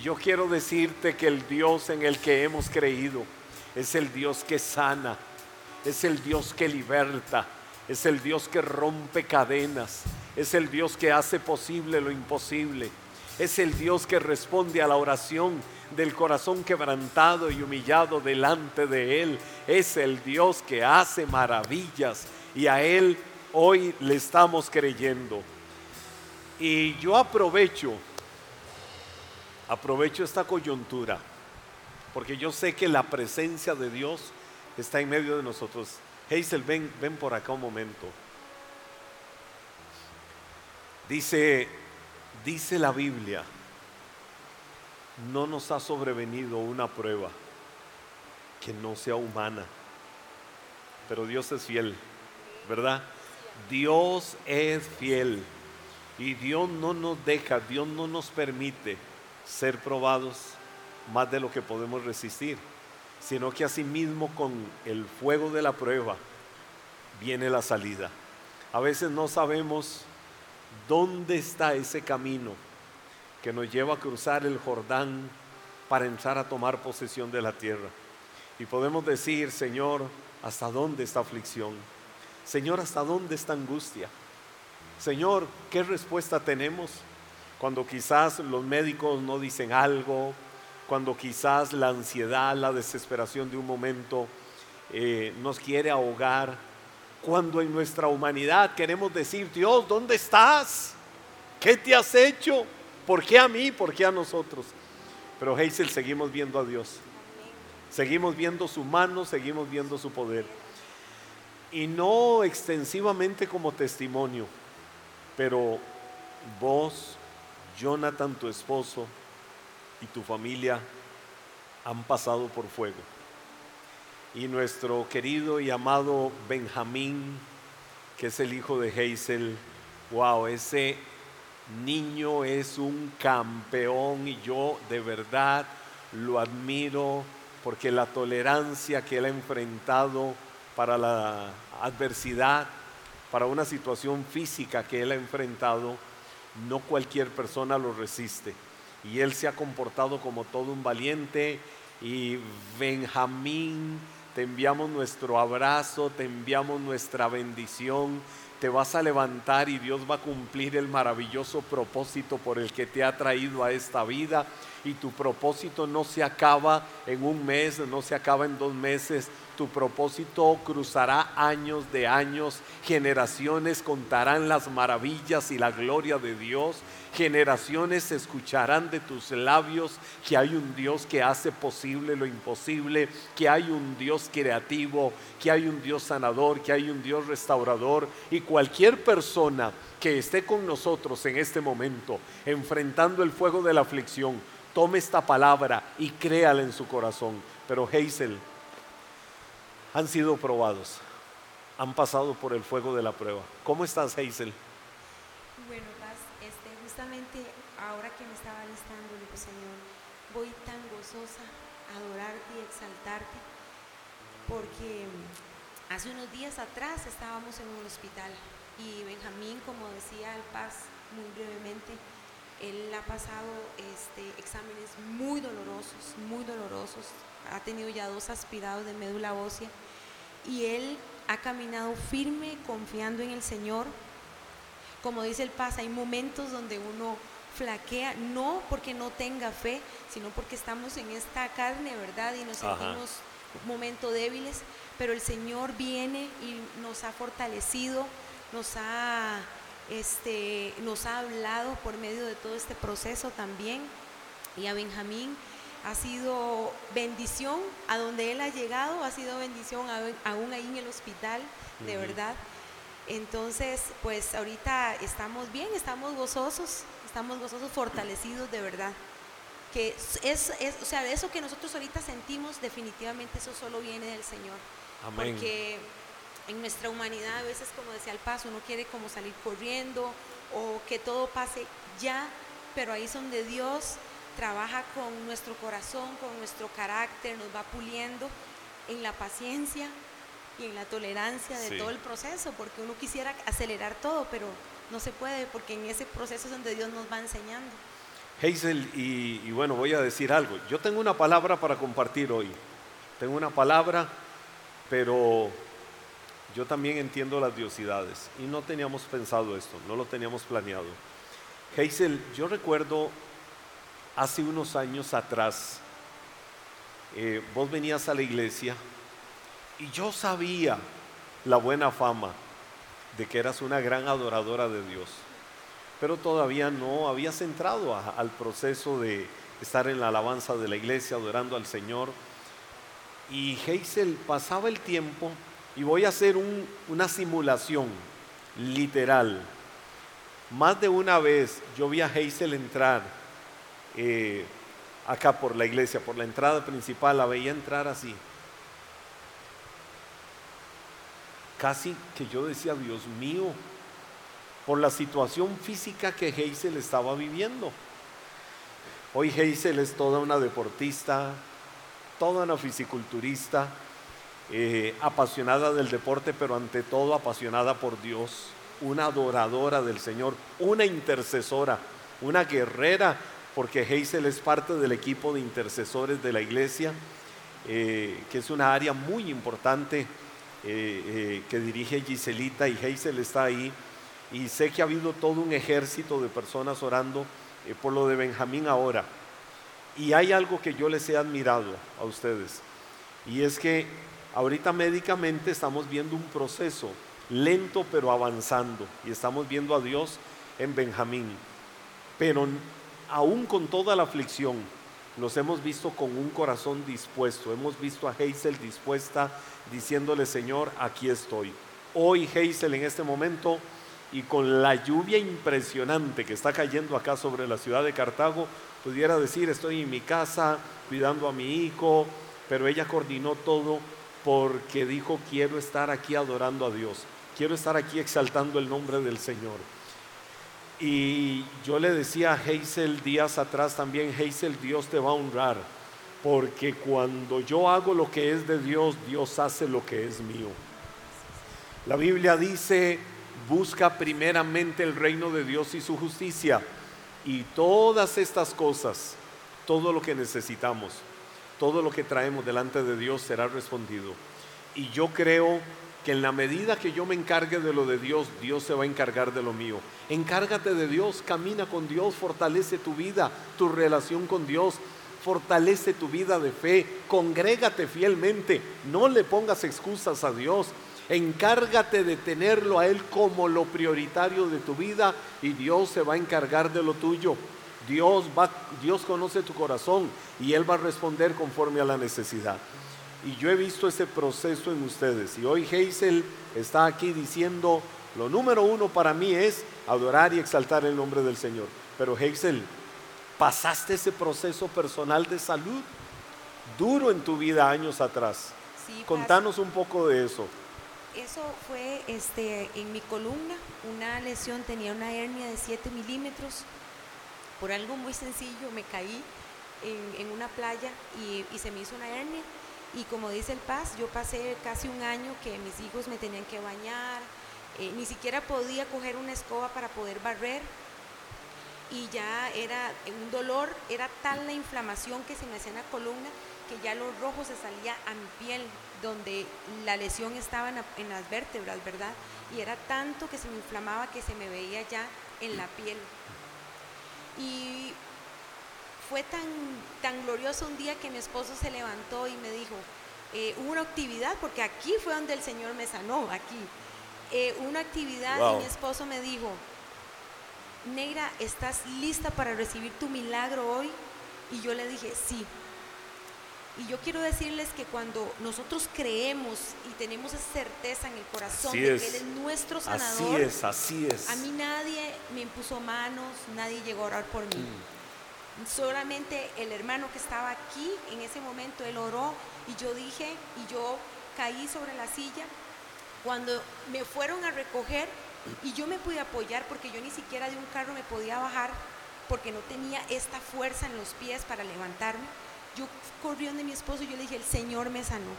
Yo quiero decirte que el Dios en el que hemos creído es el Dios que sana, es el Dios que liberta, es el Dios que rompe cadenas, es el Dios que hace posible lo imposible, es el Dios que responde a la oración del corazón quebrantado y humillado delante de Él, es el Dios que hace maravillas y a Él hoy le estamos creyendo. Y yo aprovecho, aprovecho esta coyuntura, porque yo sé que la presencia de Dios está en medio de nosotros. Hazel, ven, ven por acá un momento. Dice, dice la Biblia, no nos ha sobrevenido una prueba que no sea humana, pero Dios es fiel, ¿verdad? Dios es fiel y Dios no nos deja, Dios no nos permite ser probados más de lo que podemos resistir, sino que asimismo con el fuego de la prueba viene la salida. A veces no sabemos dónde está ese camino que nos lleva a cruzar el Jordán para entrar a tomar posesión de la tierra. Y podemos decir, Señor, ¿hasta dónde está aflicción? Señor, ¿hasta dónde está angustia? Señor, ¿qué respuesta tenemos cuando quizás los médicos no dicen algo, cuando quizás la ansiedad, la desesperación de un momento eh, nos quiere ahogar, cuando en nuestra humanidad queremos decir, Dios, ¿dónde estás? ¿Qué te has hecho? ¿Por qué a mí? ¿Por qué a nosotros? Pero Hazel, seguimos viendo a Dios. Seguimos viendo su mano, seguimos viendo su poder y no extensivamente como testimonio, pero vos, Jonathan, tu esposo y tu familia han pasado por fuego. Y nuestro querido y amado Benjamín, que es el hijo de Hazel, wow, ese niño es un campeón y yo de verdad lo admiro porque la tolerancia que él ha enfrentado para la adversidad, para una situación física que él ha enfrentado, no cualquier persona lo resiste. Y él se ha comportado como todo un valiente. Y Benjamín, te enviamos nuestro abrazo, te enviamos nuestra bendición. Te vas a levantar y Dios va a cumplir el maravilloso propósito por el que te ha traído a esta vida. Y tu propósito no se acaba en un mes, no se acaba en dos meses, tu propósito cruzará años de años, generaciones contarán las maravillas y la gloria de Dios, generaciones escucharán de tus labios que hay un Dios que hace posible lo imposible, que hay un Dios creativo, que hay un Dios sanador, que hay un Dios restaurador y cualquier persona que esté con nosotros en este momento, enfrentando el fuego de la aflicción, tome esta palabra y créala en su corazón. Pero Hazel, han sido probados, han pasado por el fuego de la prueba. ¿Cómo estás, Hazel? Bueno, Paz, este, justamente ahora que me estaba listando, le Señor, voy tan gozosa a adorarte y exaltarte, porque mm, hace unos días atrás estábamos en un hospital y Benjamín, como decía el Paz muy brevemente, él ha pasado este, exámenes muy dolorosos, muy dolorosos. Ha tenido ya dos aspirados de médula ósea y él ha caminado firme, confiando en el Señor. Como dice el Paz, hay momentos donde uno flaquea, no porque no tenga fe, sino porque estamos en esta carne, ¿verdad? Y nos sentimos un momento débiles, pero el Señor viene y nos ha fortalecido, nos ha este, nos ha hablado por medio de todo este proceso también. Y a Benjamín ha sido bendición a donde él ha llegado, ha sido bendición aún ahí en el hospital, de verdad. Entonces, pues ahorita estamos bien, estamos gozosos, estamos gozosos, fortalecidos de verdad. Que es, es, o sea, eso que nosotros ahorita sentimos, definitivamente eso solo viene del Señor. Amén. Porque en nuestra humanidad a veces, como decía el paso, uno quiere como salir corriendo o que todo pase ya, pero ahí es donde Dios trabaja con nuestro corazón, con nuestro carácter, nos va puliendo en la paciencia y en la tolerancia de todo el proceso, porque uno quisiera acelerar todo, pero no se puede, porque en ese proceso es donde Dios nos va enseñando. Hazel, y, y bueno, voy a decir algo. Yo tengo una palabra para compartir hoy. Tengo una palabra, pero yo también entiendo las diosidades y no teníamos pensado esto, no lo teníamos planeado. Hazel, yo recuerdo hace unos años atrás, eh, vos venías a la iglesia y yo sabía la buena fama de que eras una gran adoradora de Dios, pero todavía no habías entrado al proceso de estar en la alabanza de la iglesia, adorando al Señor. Y Hazel pasaba el tiempo y voy a hacer un- una simulación literal. Más de una vez yo vi a Hazel entrar eh, acá por la iglesia, por la entrada principal, la veía entrar así. Casi que yo decía, Dios mío, por la situación física que Hazel estaba viviendo. Hoy Hazel es toda una deportista, toda una fisiculturista, eh, apasionada del deporte, pero ante todo apasionada por Dios, una adoradora del Señor, una intercesora, una guerrera, porque Hazel es parte del equipo de intercesores de la iglesia, eh, que es una área muy importante eh, eh, que dirige Giselita y Hazel está ahí. Y sé que ha habido todo un ejército de personas orando eh, por lo de Benjamín ahora. Y hay algo que yo les he admirado a ustedes. Y es que ahorita médicamente estamos viendo un proceso lento pero avanzando. Y estamos viendo a Dios en Benjamín. Pero aún con toda la aflicción, los hemos visto con un corazón dispuesto. Hemos visto a Hazel dispuesta diciéndole, Señor, aquí estoy. Hoy Hazel en este momento y con la lluvia impresionante que está cayendo acá sobre la ciudad de Cartago, pudiera decir, estoy en mi casa cuidando a mi hijo, pero ella coordinó todo porque dijo, quiero estar aquí adorando a Dios, quiero estar aquí exaltando el nombre del Señor. Y yo le decía a Hazel días atrás también, Hazel, Dios te va a honrar, porque cuando yo hago lo que es de Dios, Dios hace lo que es mío. La Biblia dice, busca primeramente el reino de Dios y su justicia, y todas estas cosas, todo lo que necesitamos, todo lo que traemos delante de Dios será respondido. Y yo creo que en la medida que yo me encargue de lo de Dios, Dios se va a encargar de lo mío. Encárgate de Dios, camina con Dios, fortalece tu vida, tu relación con Dios, fortalece tu vida de fe, congrégate fielmente, no le pongas excusas a Dios. Encárgate de tenerlo a Él como lo prioritario de tu vida y Dios se va a encargar de lo tuyo. Dios, Dios conoce tu corazón y Él va a responder conforme a la necesidad. Y yo he visto ese proceso en ustedes. Y hoy Hazel está aquí diciendo, lo número uno para mí es adorar y exaltar el nombre del Señor. Pero Hazel, pasaste ese proceso personal de salud duro en tu vida años atrás. Sí, Contanos un poco de eso. Eso fue este, en mi columna, una lesión, tenía una hernia de 7 milímetros. Por algo muy sencillo me caí en, en una playa y, y se me hizo una hernia. Y como dice el Paz, yo pasé casi un año que mis hijos me tenían que bañar, eh, ni siquiera podía coger una escoba para poder barrer. Y ya era un dolor, era tal la inflamación que se me hacía en la columna que ya lo rojo se salía a mi piel, donde la lesión estaba en, en las vértebras, ¿verdad? Y era tanto que se me inflamaba que se me veía ya en la piel. Y fue tan, tan glorioso un día que mi esposo se levantó y me dijo, eh, hubo una actividad, porque aquí fue donde el Señor me sanó, aquí. Eh, una actividad Wow. y mi esposo me dijo, Neira, ¿estás lista para recibir tu milagro hoy? Y yo le dije, sí. Y yo quiero decirles que cuando nosotros creemos y tenemos esa certeza en el corazón Así de es. que Él es nuestro Así sanador, es, así es. a mí nadie me impuso manos, nadie llegó a orar por mí. Solamente el hermano que estaba aquí en ese momento, él oró y yo dije, y yo caí sobre la silla. Cuando me fueron a recoger y yo me pude apoyar porque yo ni siquiera de un carro me podía bajar porque no tenía esta fuerza en los pies para levantarme. Yo corrí donde mi esposo y yo le dije, el Señor me sanó.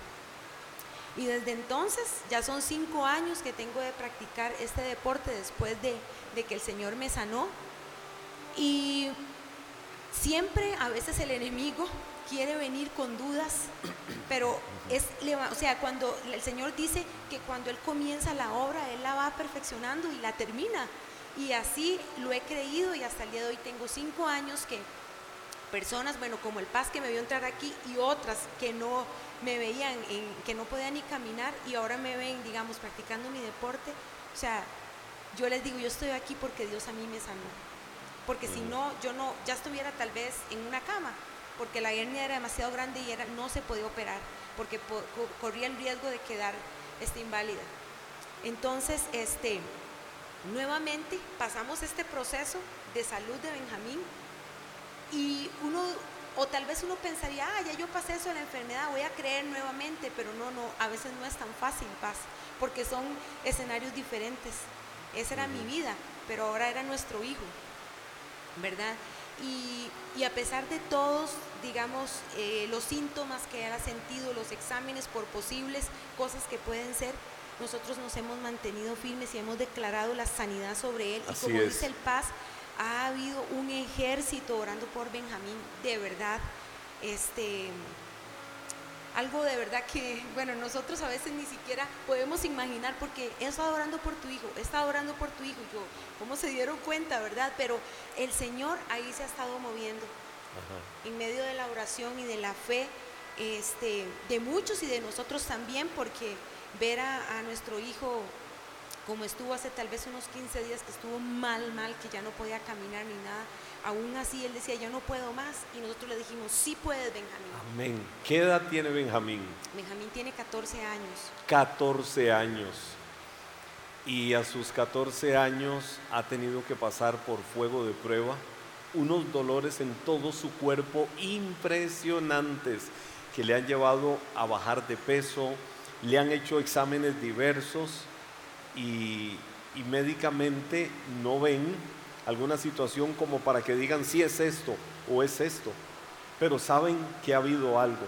Y desde entonces, ya son cinco años que tengo de practicar este deporte después de, de que el Señor me sanó. Y siempre a veces el enemigo quiere venir con dudas, pero es, o sea, cuando el Señor dice que cuando Él comienza la obra, Él la va perfeccionando y la termina. Y así lo he creído y hasta el día de hoy tengo cinco años que personas, bueno, como el Paz que me vio entrar aquí y otras que no me veían, que no podían ni caminar y ahora me ven, digamos, practicando mi deporte. O sea, yo les digo, yo estoy aquí porque Dios a mí me sanó. Porque si no, yo no, ya estuviera tal vez en una cama, porque la hernia era demasiado grande y era, no se podía operar, porque corría el riesgo de quedar este, inválida. Entonces, este, nuevamente pasamos este proceso de salud de Benjamín y uno, o tal vez uno pensaría, ah, ya yo pasé eso de la enfermedad, voy a creer nuevamente, pero no, no, a veces no es tan fácil, paz, porque son escenarios diferentes. Esa era mi vida, pero ahora era nuestro hijo, ¿verdad? Y, a pesar de todos, digamos, eh, los síntomas que ha sentido, los exámenes por posibles cosas que pueden ser, nosotros nos hemos mantenido firmes y hemos declarado la sanidad sobre él. y como dice el Paz, ha habido un ejército orando por Benjamín, de verdad. Este, algo de verdad que, bueno, nosotros a veces ni siquiera podemos imaginar porque he estado orando por tu hijo, he estado orando por tu hijo, yo, ¿cómo se dieron cuenta, verdad? Pero el Señor ahí se ha estado moviendo en medio de la oración y de la fe este, de muchos y de nosotros también, porque ver a, a nuestro hijo como estuvo hace tal vez unos 15 días que estuvo mal, mal, que ya no podía caminar ni nada, aún así él decía, yo no puedo más, y nosotros le dijimos, sí puedes, Benjamín. Amén. ¿Qué edad tiene Benjamín? Benjamín tiene 14 años. 14 años. Y a sus 14 años ha tenido que pasar por fuego de prueba, unos dolores en todo su cuerpo impresionantes que le han llevado a bajar de peso, le han hecho exámenes diversos y, y médicamente no ven alguna situación como para que digan si es esto o es esto, pero saben que ha habido algo.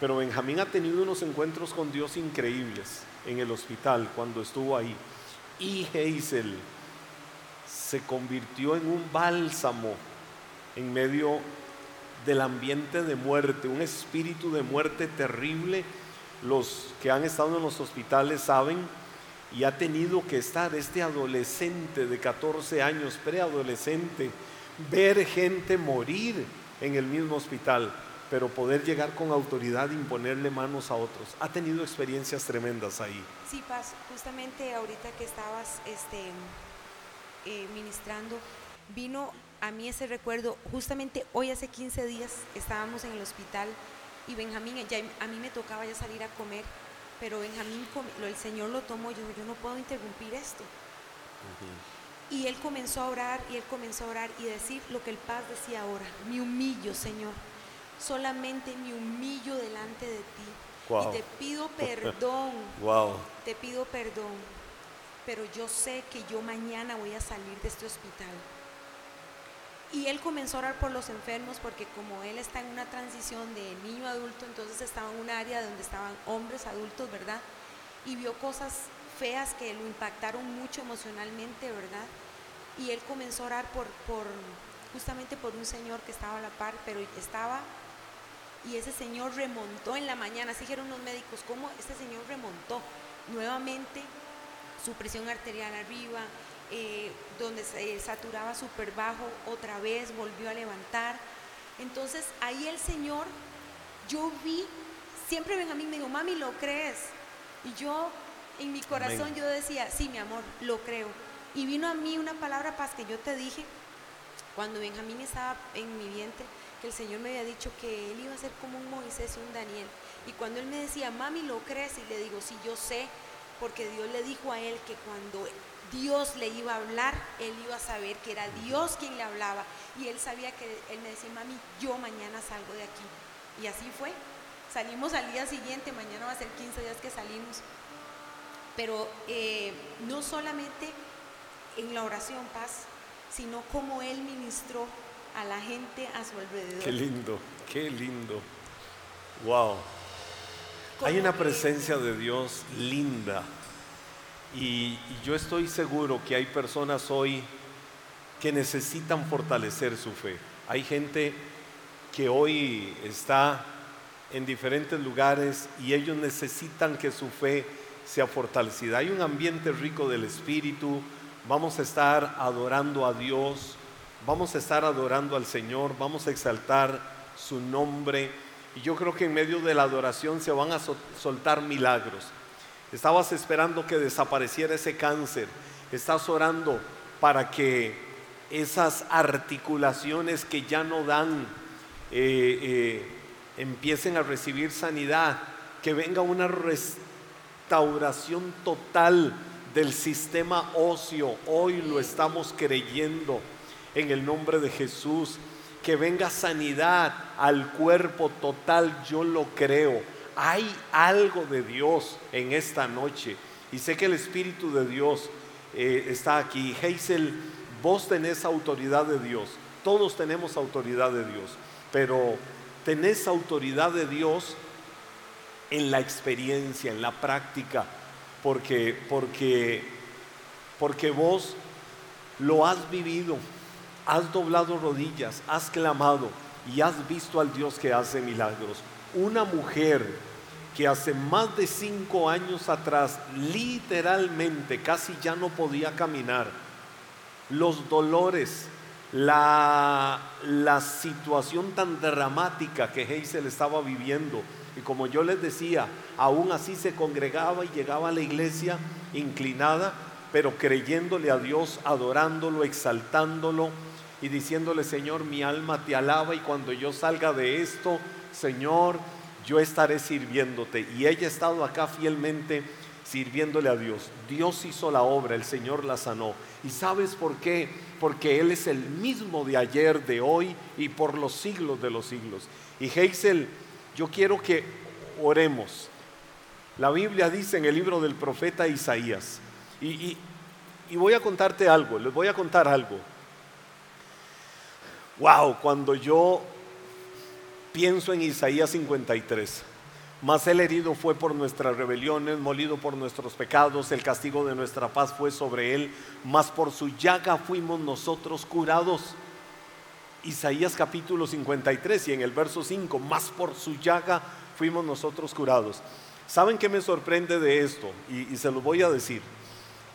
Pero Benjamín ha tenido unos encuentros con Dios increíbles en el hospital cuando estuvo ahí. Y Hazel se convirtió en un bálsamo en medio del ambiente de muerte, un espíritu de muerte terrible. Los que han estado en los hospitales saben y ha tenido que estar este adolescente de 14 años, preadolescente, ver gente morir en el mismo hospital, pero poder llegar con autoridad e imponerle manos a otros. Ha tenido experiencias tremendas ahí. Sí, Paz, justamente ahorita que estabas este, eh, ministrando, vino a mí ese recuerdo, justamente hoy hace 15 días estábamos en el hospital y Benjamín, a mí me tocaba ya salir a comer pero Benjamín, el Señor lo tomó, yo, yo no puedo interrumpir esto. Y él comenzó a orar y él comenzó a orar y decir lo que el Paz decía ahora, me humillo, Señor, solamente me humillo delante de ti. Y te pido perdón, wow. te pido perdón, pero yo sé que yo mañana voy a salir de este hospital y él comenzó a orar por los enfermos porque como él está en una transición de niño a adulto, entonces estaba en un área donde estaban hombres adultos, ¿verdad? Y vio cosas feas que lo impactaron mucho emocionalmente, ¿verdad? Y él comenzó a orar por, por justamente por un señor que estaba a la par, pero estaba y ese señor remontó en la mañana, así dijeron los médicos, ¿cómo este señor remontó nuevamente su presión arterial arriba, eh, donde se saturaba súper bajo, otra vez volvió a levantar. Entonces ahí el Señor, yo vi, siempre Benjamín me dijo, mami, ¿lo crees? Y yo en mi corazón yo decía, sí, mi amor, lo creo. Y vino a mí una palabra paz que yo te dije cuando Benjamín estaba en mi vientre, que el Señor me había dicho que él iba a ser como un Moisés y un Daniel. Y cuando él me decía, mami, ¿lo crees? Y le digo, sí, yo sé, porque Dios le dijo a él que cuando Dios le iba a hablar, él iba a saber que era Dios quien le hablaba. Y él sabía que él me decía, mami, yo mañana salgo de aquí. Y así fue. Salimos al día siguiente, mañana va a ser 15 días que salimos. Pero eh, no solamente en la oración, paz, sino como él ministró a la gente a su alrededor. Qué lindo, qué lindo. Wow. Hay una presencia de Dios linda y, yo estoy seguro que hay personas hoy que necesitan fortalecer su fe. Hay gente que hoy está en diferentes lugares y ellos necesitan que su fe sea fortalecida. Hay un ambiente rico del Espíritu, vamos a estar adorando a Dios, vamos a estar adorando al Señor, vamos a exaltar su nombre y yo creo que en medio de la adoración se van a soltar milagros. Estabas esperando que desapareciera ese cáncer, estás orando para que esas articulaciones que ya no dan eh, eh, empiecen a recibir sanidad, que venga una restauración total del sistema óseo. Hoy lo estamos creyendo en el nombre de Jesús. Que venga sanidad al cuerpo total, yo lo creo. Hay algo de Dios en esta noche. Y sé que el Espíritu de Dios eh, está aquí. Hazel, vos tenés autoridad de Dios. Todos tenemos autoridad de Dios. Pero tenés autoridad de Dios en la experiencia, en la práctica, porque, porque, porque vos lo has vivido, has doblado rodillas, has clamado y has visto al Dios que hace milagros. Una mujer que hace más de cinco años atrás literalmente casi ya no podía caminar, los dolores, la, la situación tan dramática que Hazel estaba viviendo. Y como yo les decía, aún así se congregaba y llegaba a la iglesia inclinada, pero creyéndole a Dios, adorándolo, exaltándolo y diciéndole, Señor, mi alma te alaba y cuando yo salga de esto, Señor, yo estaré sirviéndote. Y ella ha estado acá fielmente sirviéndole a Dios. Dios hizo la obra, el Señor la sanó. ¿Y sabes por qué? Porque Él es el mismo de ayer, de hoy y por los siglos de los siglos. Y Hazel, yo quiero que oremos. La Biblia dice en el libro del profeta Isaías, y, y voy a contarte algo, les voy a contar algo. Wow, cuando yo pienso en Isaías 53, mas el herido fue por nuestras rebeliones, molido por nuestros pecados, el castigo de nuestra paz fue sobre él, mas por su llaga fuimos nosotros curados. Isaías capítulo 53 y en el verso 5, mas por su llaga fuimos nosotros curados. ¿Saben qué me sorprende de esto? Y, se lo voy a decir.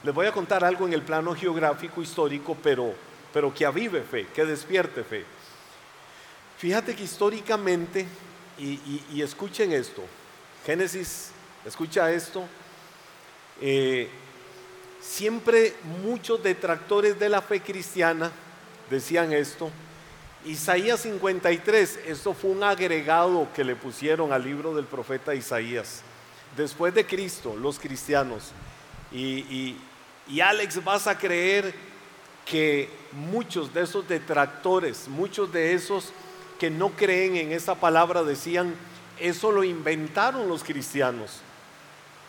Les voy a contar algo en el plano geográfico histórico, pero, pero que avive fe, que despierte fe. Fíjate que históricamente y, escuchen esto. Génesis, escucha esto. Eh, siempre muchos detractores de la fe cristiana decían esto. Isaías 53, esto fue un agregado que le pusieron al libro del profeta Isaías. Después de Cristo, los cristianos. y Alex, vas a creer que muchos de esos detractores, muchos de esos que no creen en esa palabra decían, eso lo inventaron los cristianos.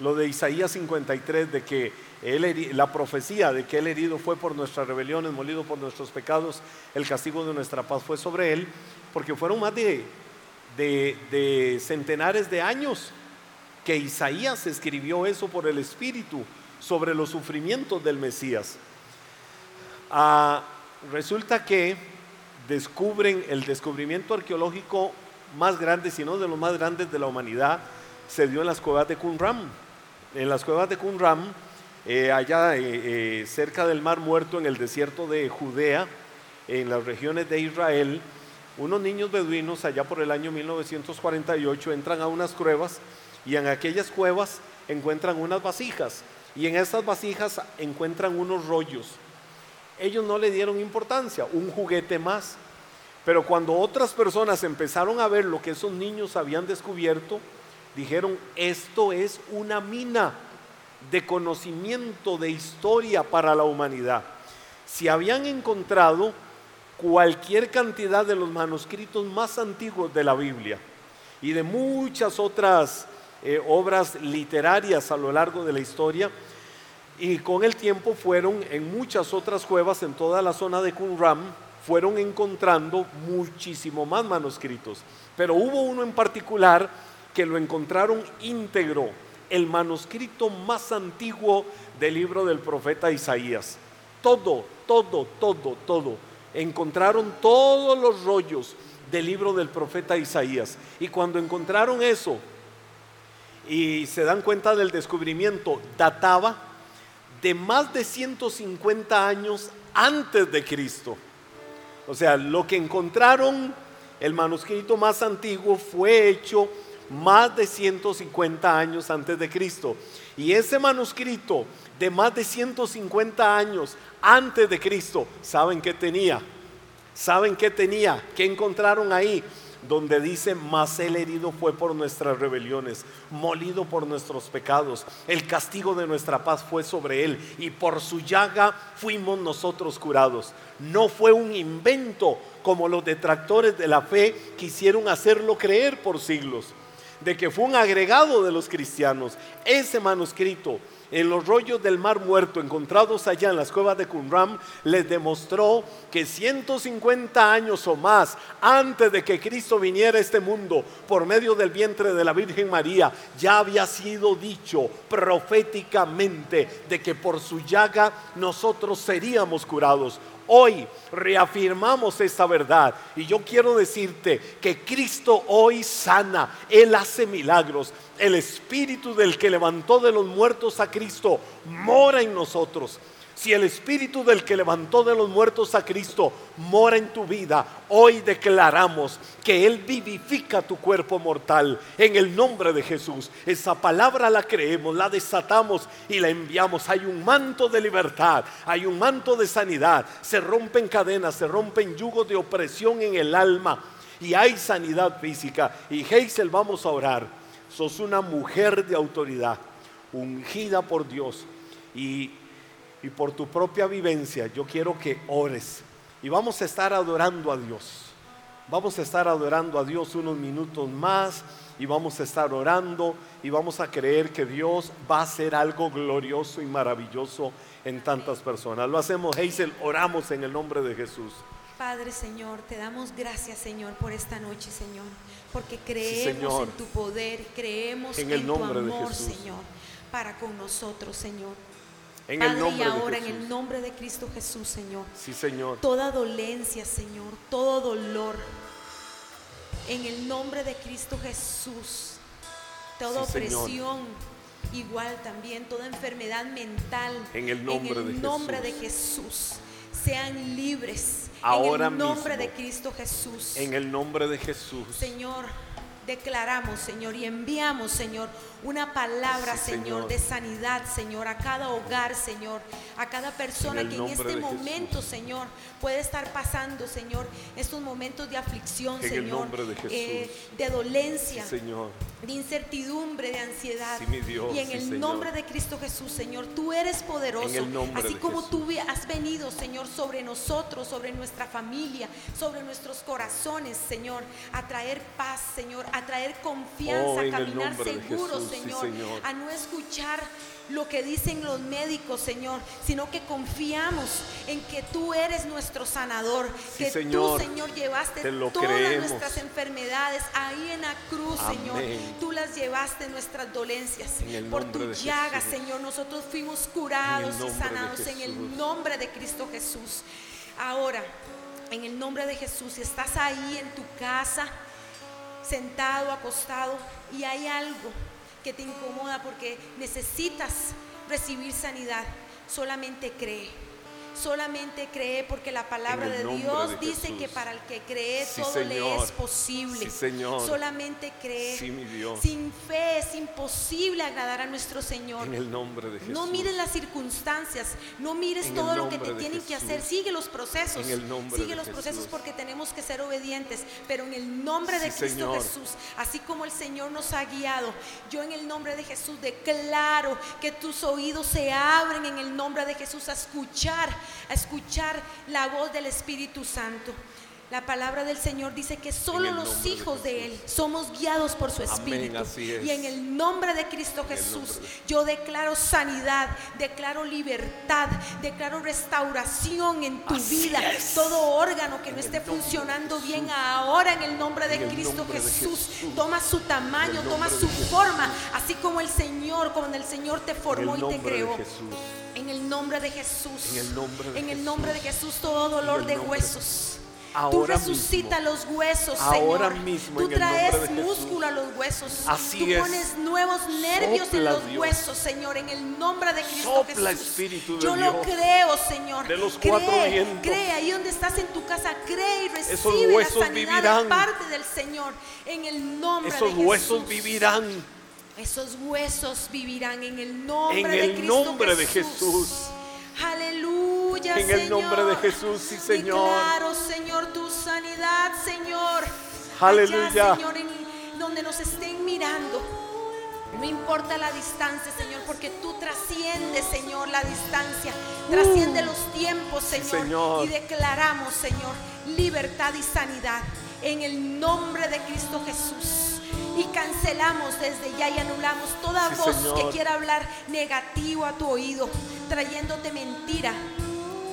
Lo de Isaías 53, de que él, la profecía de que el herido fue por nuestras rebeliones, molido por nuestros pecados, el castigo de nuestra paz fue sobre él, porque fueron más de, de, centenares de años que Isaías escribió eso por el Espíritu sobre los sufrimientos del Mesías. Ah, resulta que descubren el descubrimiento arqueológico más grande, si no de los más grandes de la humanidad, se dio en las cuevas de Qumran. En las cuevas de Qumran, eh, allá eh, eh, cerca del Mar Muerto, en el desierto de Judea, en las regiones de Israel, unos niños beduinos allá por el año 1948 entran a unas cuevas y en aquellas cuevas encuentran unas vasijas y en esas vasijas encuentran unos rollos ellos no le dieron importancia, un juguete más. Pero cuando otras personas empezaron a ver lo que esos niños habían descubierto, dijeron, esto es una mina de conocimiento, de historia para la humanidad. Si habían encontrado cualquier cantidad de los manuscritos más antiguos de la Biblia y de muchas otras eh, obras literarias a lo largo de la historia, y con el tiempo fueron en muchas otras cuevas en toda la zona de Qumran, fueron encontrando muchísimo más manuscritos. Pero hubo uno en particular que lo encontraron íntegro, el manuscrito más antiguo del libro del profeta Isaías. Todo, todo, todo, todo encontraron todos los rollos del libro del profeta Isaías. Y cuando encontraron eso y se dan cuenta del descubrimiento, databa de más de 150 años antes de Cristo. O sea, lo que encontraron, el manuscrito más antiguo, fue hecho más de 150 años antes de Cristo. Y ese manuscrito de más de 150 años antes de Cristo, ¿saben qué tenía? ¿Saben qué tenía? ¿Qué encontraron ahí? Donde dice, mas el herido fue por nuestras rebeliones, molido por nuestros pecados, el castigo de nuestra paz fue sobre él y por su llaga fuimos nosotros curados. No fue un invento como los detractores de la fe quisieron hacerlo creer por siglos, de que fue un agregado de los cristianos. Ese manuscrito en los rollos del Mar Muerto encontrados allá en las cuevas de Qumran les demostró que 150 años o más antes de que Cristo viniera a este mundo por medio del vientre de la Virgen María ya había sido dicho proféticamente de que por su llaga nosotros seríamos curados. Hoy reafirmamos esta verdad y yo quiero decirte que Cristo hoy sana, Él hace milagros. El Espíritu del que levantó de los muertos a Cristo mora en nosotros. Si el Espíritu del que levantó de los muertos a Cristo mora en tu vida, hoy declaramos que Él vivifica tu cuerpo mortal en el nombre de Jesús. Esa palabra la creemos, la desatamos y la enviamos. Hay un manto de libertad, hay un manto de sanidad. Se rompen cadenas, se rompen yugos de opresión en el alma y hay sanidad física. Y Heisel, vamos a orar. Sos una mujer de autoridad, ungida por Dios. Y y por tu propia vivencia, yo quiero que ores. Y vamos a estar adorando a Dios. Vamos a estar adorando a Dios unos minutos más y vamos a estar orando y vamos a creer que Dios va a hacer algo glorioso y maravilloso en tantas personas. Lo hacemos, Hazel, oramos en el nombre de Jesús. Padre Señor, te damos gracias Señor por esta noche Señor, porque creemos en tu poder, creemos en, el nombre tu amor Señor, para con nosotros Señor. En el nombre y ahora en el nombre de Cristo Jesús, Señor. Sí, Señor. Toda dolencia, Señor, todo dolor. En el nombre de Cristo Jesús. Toda opresión. Igual también toda enfermedad mental. En el nombre, en el de, nombre Jesús. de Jesús. Sean libres. Ahora en el nombre mismo, de Cristo Jesús. En el nombre de Jesús. Señor, declaramos, Señor, y enviamos, Señor, una palabra, señor, de sanidad, Señor, a cada hogar, Señor, a cada persona que en este momento, Señor, puede estar pasando, Señor, estos momentos de aflicción, Señor, de, eh, dolencia, Señor. de incertidumbre, de ansiedad. y en el nombre de Cristo Jesús, Señor, tú eres poderoso, así como tú has venido, Señor, sobre nosotros, sobre nuestra familia, sobre nuestros corazones, Señor, a traer paz, Señor, a traer confianza, oh, a caminar seguros, Señor, a no escuchar lo que dicen los médicos, Señor, sino que confiamos en que tú eres nuestro sanador, que tú, Señor, llevaste todas nuestras enfermedades ahí en la cruz, Señor. Tú las llevaste nuestras dolencias. Por tu llaga, Señor, nosotros fuimos curados y sanados en el nombre de Cristo Jesús. Ahora, en el nombre de Jesús, si estás ahí en tu casa, sentado, acostado, y hay algo que te incomoda porque necesitas recibir sanidad, solamente cree. Solamente cree porque la palabra de Dios dice que para el que cree todo le es posible. Solamente cree. Sin fe es imposible agradar a nuestro Señor. En el nombre de Jesús. No mires las circunstancias, no mires todo lo que te tienen que hacer. Sigue los procesos. Sigue los procesos porque tenemos que ser obedientes. Pero en el nombre de Cristo Jesús, así como el Señor nos ha guiado, yo en el nombre de Jesús declaro que tus oídos se abren en el nombre de Jesús a escuchar a escuchar la voz del Espíritu Santo. La palabra del Señor dice que solo los de hijos de. Él somos guiados por su Amén, Espíritu. así es. Y en el nombre de Cristo Jesús, de- yo declaro sanidad, declaro libertad, declaro restauración en tu Así vida. es. Todo órgano que no En esté funcionando bien ahora en el nombre de Cristo nombre de Jesús, toma su tamaño, toma su forma, así como el Señor, como el Señor te formó y te creó. En el nombre de Jesús. En el nombre de En el Jesús. nombre de Jesús, todo dolor de nombre Tú Ahora resucita mismo. los huesos, Ahora Señor. mismo, Tú en traes Jesús. músculo a los huesos. Así Tú es. pones nuevos nervios en Sopla, los Dios. huesos, Señor, en el nombre de Cristo Sopla, Jesús. Espíritu de Yo lo Dios. creo, Señor. De los cree, cuatro vientos. cree ahí donde estás en tu casa, cree y recibe Esos la sanidad vivirán. de parte del Señor en el nombre Esos de Jesús. huesos vivirán Esos huesos vivirán en el nombre En de el Cristo nombre de Jesús. Jesús. En el nombre de Jesús, sí, Señor. Declaro, Señor, tu sanidad, Señor. Aleluya. Allá, Señor, en donde nos estén mirando. No importa la distancia, Señor, porque tú trasciendes, Señor, la distancia. Trasciende los tiempos, Señor. Señor. Y declaramos, Señor, libertad y sanidad en el nombre de Cristo Jesús. Y cancelamos desde ya y anulamos toda Sí, voz Señor. que quiera hablar negativo a tu oído, trayéndote mentira,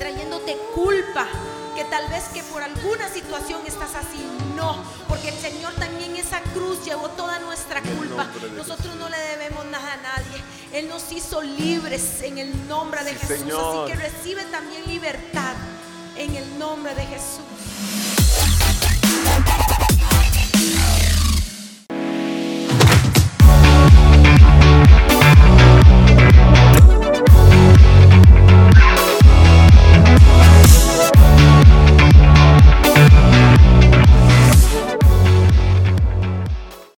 trayéndote culpa, que tal vez que por alguna situación estás así. No, porque el Señor también esa cruz llevó toda nuestra culpa. Nosotros no le debemos nada a nadie. Él nos hizo libres en el nombre de Sí, Jesús. Señor. Así que recibe también libertad en el nombre de Jesús.